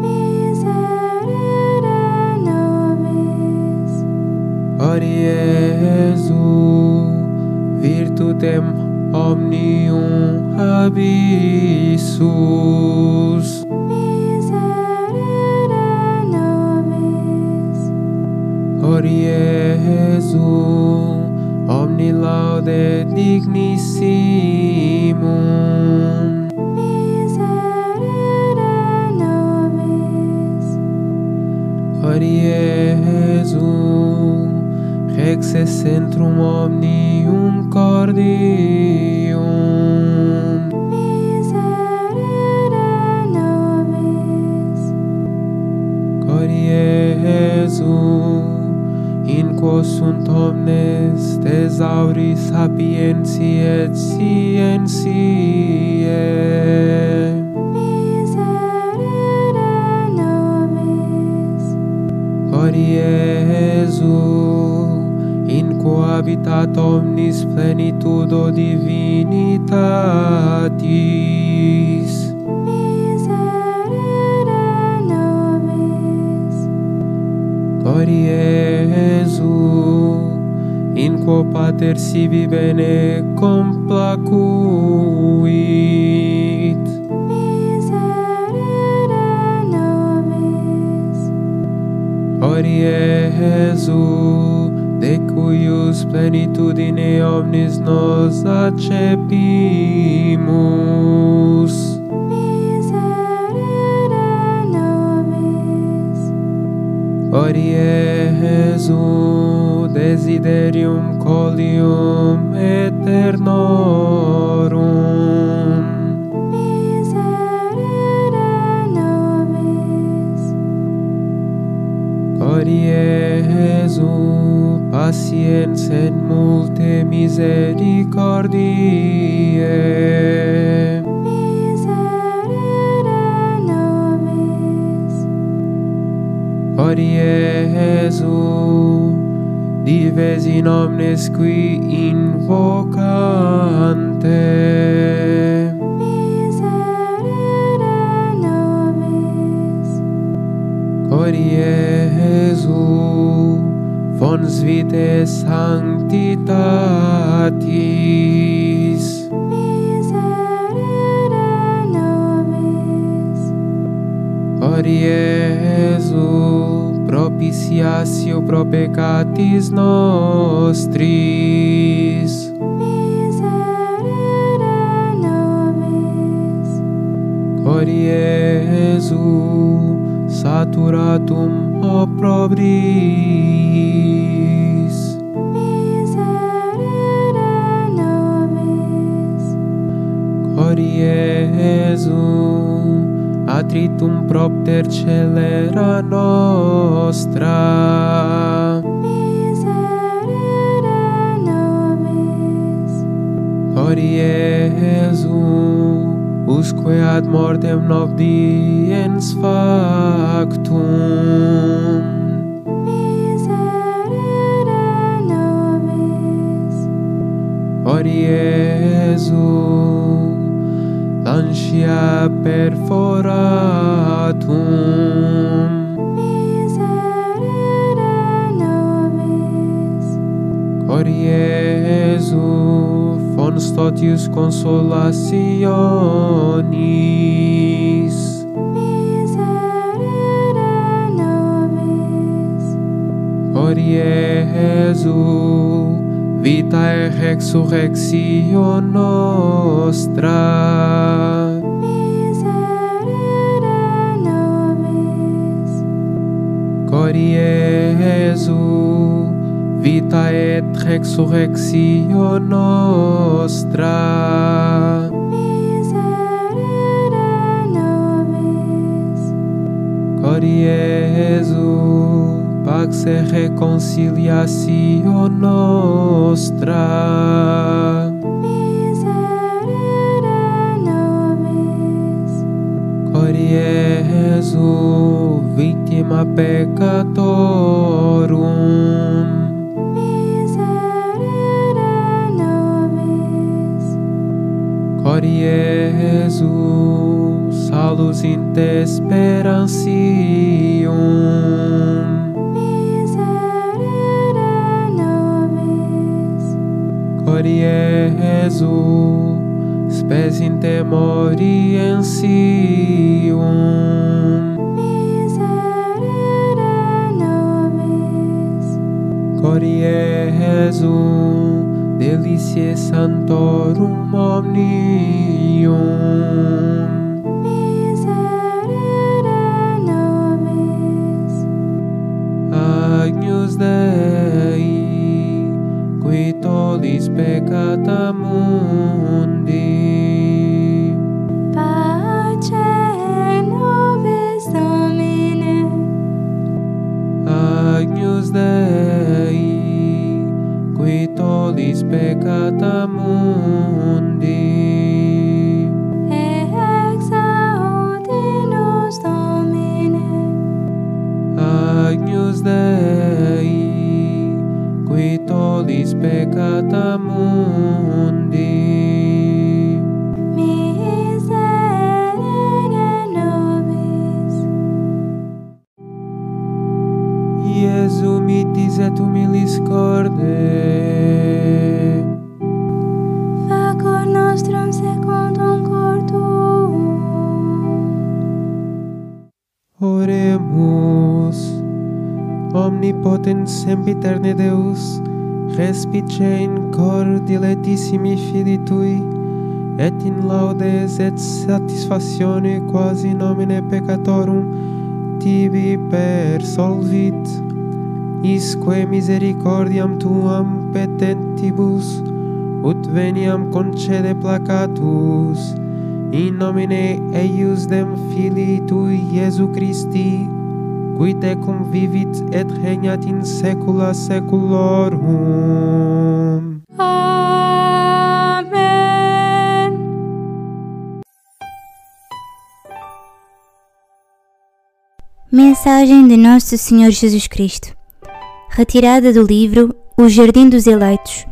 Miserere nobis,
Cori Jesu virtutem omnium abissus, Cori Jesu omni laude dignissimum,
Miserere nobis,
Cori Jesu rex est centrum omnium cordium,
Miserere nobis,
Cori Jesu in quo sunt omnes thesauris sapientiae et scientiae
miserere nobis
Glorie Jesu in quo habitat omnis plenitudo divinitatis. Glorie Jesu, in quo pater sibi bene complacuit.
Miserere nobis.
Glorie Jesu, de cuius plenitudine omnis nos accepimus. Orie Jesu desiderium colium eternorum.
Miserere nobis
Orie Jesu patiens en multe misericordiae Cori Jesu dives in omnes qui invocante.
Miserere nobis,
Cori Jesu fons vitae sanctitatis.
Miserere nobis,
Cori Jesu propitiatio pro peccatis nostris.
Miserere nobis.
Glorie Jesu, saturatum oprobris.
Miserere nobis.
Glorie Jesu, atritum propter celera nostra.
Miserere nobis
Hori Iesu usque ad mortem nobdiens factum.
Hori
Jesu, lancia perforatum.
Miserere nobis.
Jesu, fons totius consolationis.
Miserere nobis.
Jesu, vita et resurrectio nostra. Jesu, vita et resurrectio nostra.
Miserere nobis.
Jesu, pax et reconciliatio nostra.
Miserere nobis.
Jesu, victima peccatorum.
Miserere nobis.
Jesu, salus in te sperantium.
Miserere nobis.
Jesu, spes in te Jesu, deliciae santorum omnium.
contre cor tuo.
Oremus. Omnipotens sempiterne Deus, respice in cor diletissimi fili tui, et in laudes et satisfazione quasi nomine peccatorum tibi persolvit. Isque misericordiam tuam petentibus, ut veniam concede placatus, in nomine eius dem filii tui Iesu Christi, qui tecum vivit et regnat in saecula saeculorum.
Amen.
Mensagem de Nosso Senhor Jesus Cristo, retirada do livro O Jardim dos Eleitos,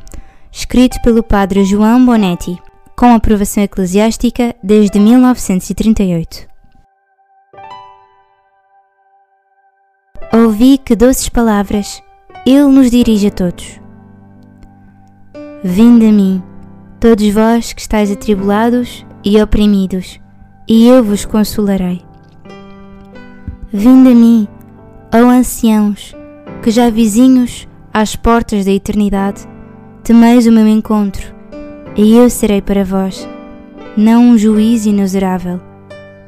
escrito pelo Padre João Bonetti, com aprovação eclesiástica desde 1938. Ouvi que doces palavras Ele nos dirige a todos. Vinde a mim, todos vós que estáis atribulados e oprimidos, e eu vos consolarei. Vinde a mim, ó anciãos, que já vizinhos às portas da eternidade, temeis o meu encontro, e eu serei para vós, não um juiz inexorável,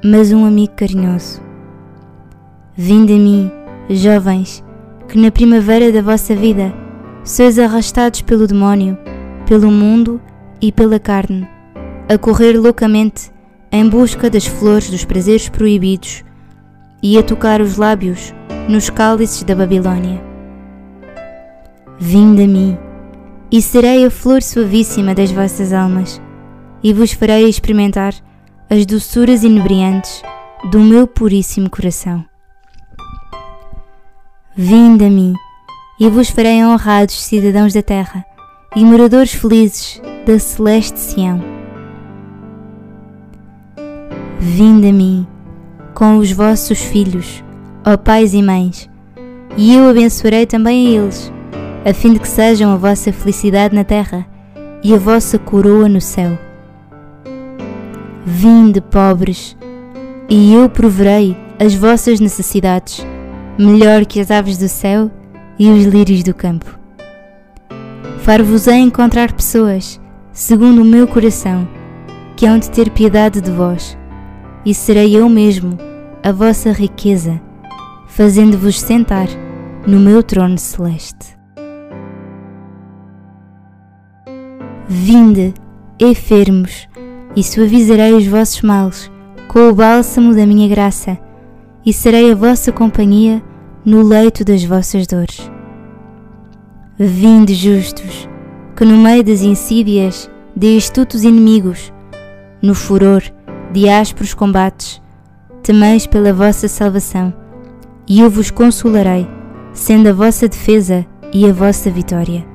mas um amigo carinhoso. Vinde a mim, jovens, que na primavera da vossa vida sois arrastados pelo demónio, pelo mundo e pela carne, a correr loucamente em busca das flores dos prazeres proibidos e a tocar os lábios nos cálices da Babilônia. Vinde a mim, e serei a flor suavíssima das vossas almas, e vos farei experimentar as doçuras inebriantes do meu puríssimo coração. Vinde a mim, e vos farei honrados cidadãos da terra e moradores felizes da celeste Sião. Vinde a mim, com os vossos filhos, ó pais e mães, e eu abençoarei também a eles, a fim de que sejam a vossa felicidade na terra e a vossa coroa no céu. Vinde, pobres, e eu proverei as vossas necessidades, melhor que as aves do céu e os lírios do campo. Far-vos-ei encontrar pessoas, segundo o meu coração, que hão de ter piedade de vós, e serei eu mesmo a vossa riqueza, fazendo-vos sentar no meu trono celeste. Vinde, enfermos, e suavizarei os vossos males com o bálsamo da minha graça, e serei a vossa companhia no leito das vossas dores. Vinde, justos, que no meio das insídias de astutos inimigos, no furor de ásperos combates, temeis pela vossa salvação, e eu vos consolarei, sendo a vossa defesa e a vossa vitória.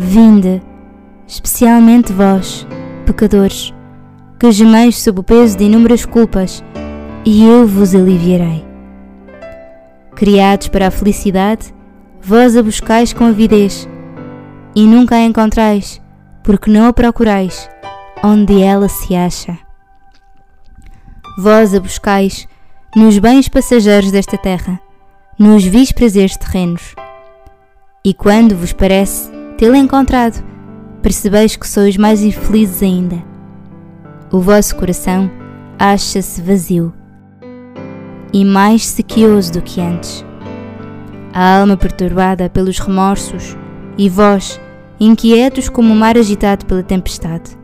Vinde, especialmente vós, pecadores, que gemeis sob o peso de inúmeras culpas, e eu vos aliviarei. Criados para a felicidade, vós a buscais com avidez, e nunca a encontrais, porque não a procurais, onde ela se acha. Vós a buscais nos bens passageiros desta terra, nos vis prazeres terrenos. E quando vos parece tê-la encontrado, percebeis que sois mais infelizes ainda. O vosso coração acha-se vazio e mais sequioso do que antes. A alma perturbada pelos remorsos e vós, inquietos como o mar agitado pela tempestade.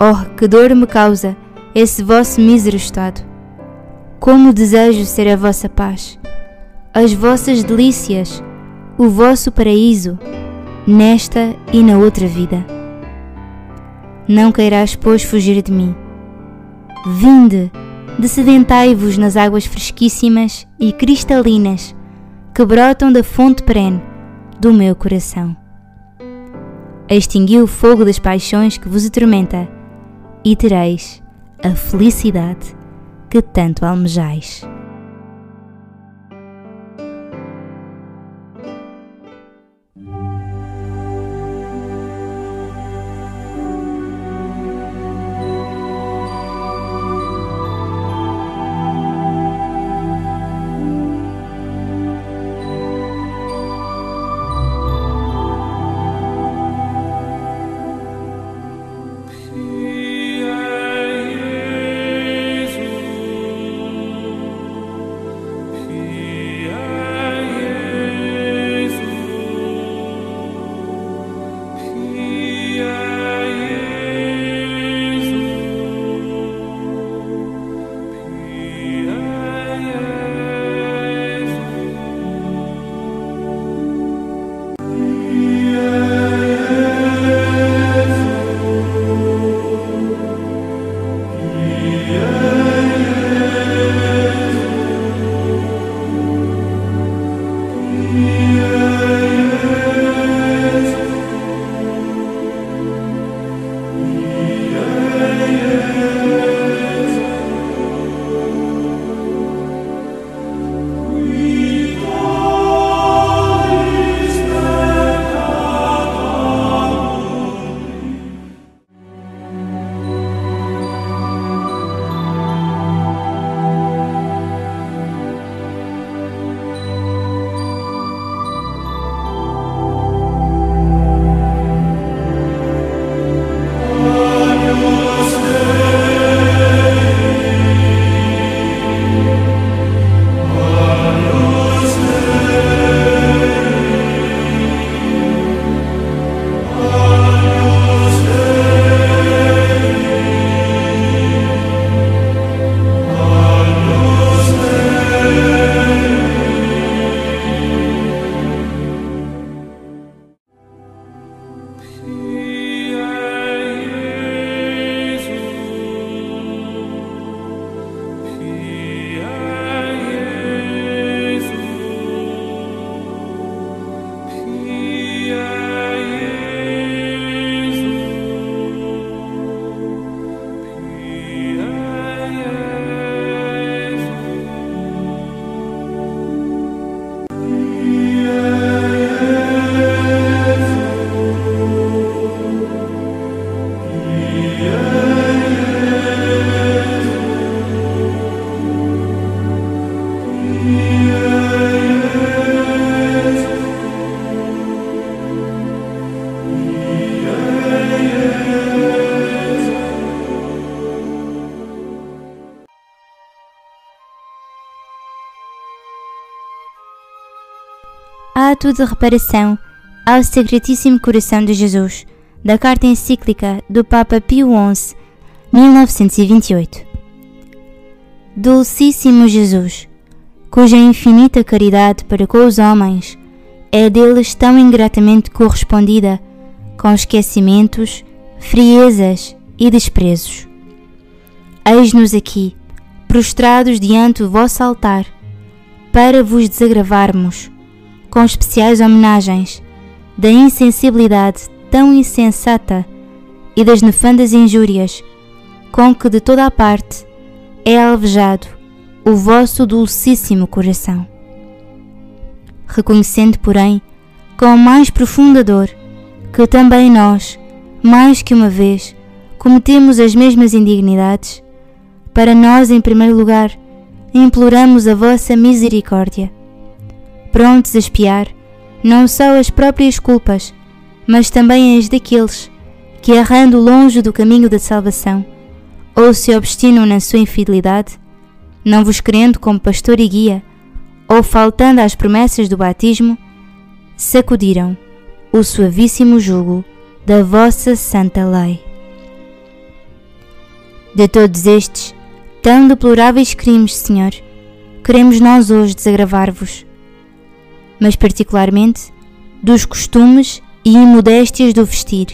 Oh, que dor me causa esse vosso mísero estado! Como desejo ser a vossa paz, as vossas delícias, o vosso paraíso, nesta e na outra vida. Não queirás, pois, fugir de mim. Vinde, descedentai-vos nas águas fresquíssimas e cristalinas que brotam da fonte perene do meu coração. Extingui o fogo das paixões que vos atormenta e tereis a felicidade que tanto almejais. Ato de reparação ao Sacratíssimo Coração de Jesus, da carta encíclica do Papa Pio XI, 1928. Dulcíssimo Jesus, cuja infinita caridade para com os homens é deles tão ingratamente correspondida com esquecimentos, friezas e desprezos. Eis-nos aqui, prostrados diante o vosso altar, para vos desagravarmos, com especiais homenagens, da insensibilidade tão insensata e das nefandas injúrias com que de toda a parte é alvejado o vosso dulcíssimo coração. Reconhecendo, porém, com mais profunda dor, que também nós, mais que uma vez, cometemos as mesmas indignidades, para nós, em primeiro lugar, imploramos a vossa misericórdia, prontos a espiar não só as próprias culpas, mas também as daqueles que, errando longe do caminho da salvação, ou se obstinam na sua infidelidade, não vos querendo como pastor e guia, ou faltando às promessas do batismo, sacudiram o suavíssimo jugo da vossa santa lei. De todos estes tão deploráveis crimes, Senhor, queremos nós hoje desagravar-vos, mas particularmente dos costumes e imodéstias do vestir,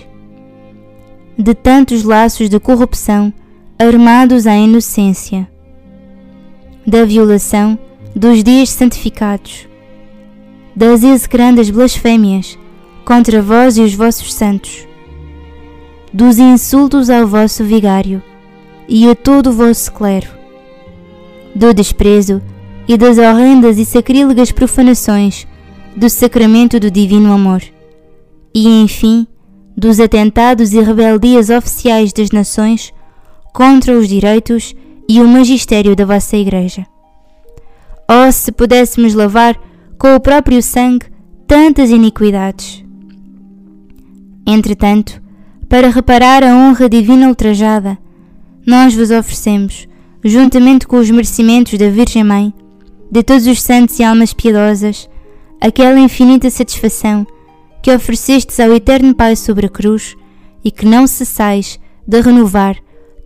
de tantos laços de corrupção armados à inocência, da violação dos dias santificados, das execrandas blasfémias contra vós e os vossos santos, dos insultos ao vosso vigário e a todo o vosso clero, do desprezo e das horrendas e sacrílegas profanações do sacramento do divino amor, e enfim, dos atentados e rebeldias oficiais das nações contra os direitos e o magistério da vossa Igreja. Oh, se pudéssemos lavar com o próprio sangue tantas iniquidades! Entretanto, para reparar a honra divina ultrajada, nós vos oferecemos, juntamente com os merecimentos da Virgem Mãe, de todos os santos e almas piedosas, aquela infinita satisfação que oferecestes ao Eterno Pai sobre a cruz e que não cessais de renovar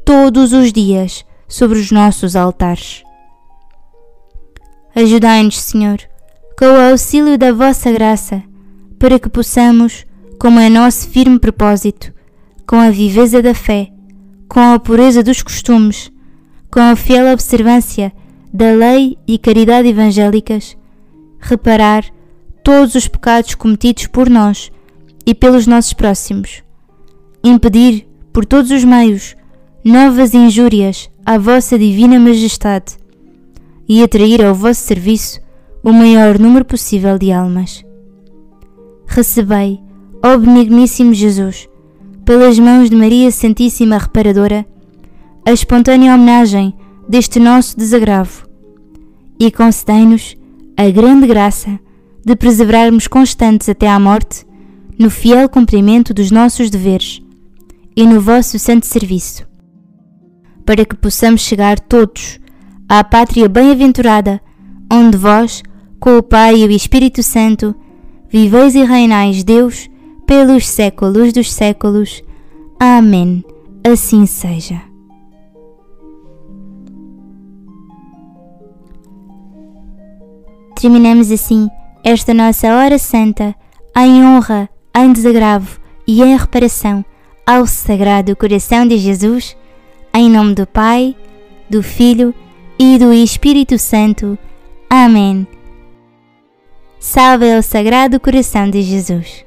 todos os dias sobre os nossos altares. Ajudai-nos, Senhor, com o auxílio da vossa graça, para que possamos, como é nosso firme propósito, com a viveza da fé, com a pureza dos costumes, com a fiel observância da lei e caridade evangélicas, reparar todos os pecados cometidos por nós e pelos nossos próximos, impedir, por todos os meios, novas injúrias à vossa divina majestade e atrair ao vosso serviço o maior número possível de almas. Recebei, ó benigníssimo Jesus, pelas mãos de Maria Santíssima Reparadora, a espontânea homenagem deste nosso desagravo e concedei-nos a grande graça de perseverarmos constantes até à morte no fiel cumprimento dos nossos deveres e no vosso santo serviço para que possamos chegar todos à pátria bem-aventurada, onde vós, com o Pai e o Espírito Santo, viveis e reinais Deus pelos séculos dos séculos. Amém. Assim seja. Terminamos assim esta nossa hora santa em honra, em desagravo e em reparação ao Sagrado Coração de Jesus em nome do Pai, do Filho e do Espírito Santo. Amém. Salve ao Sagrado Coração de Jesus.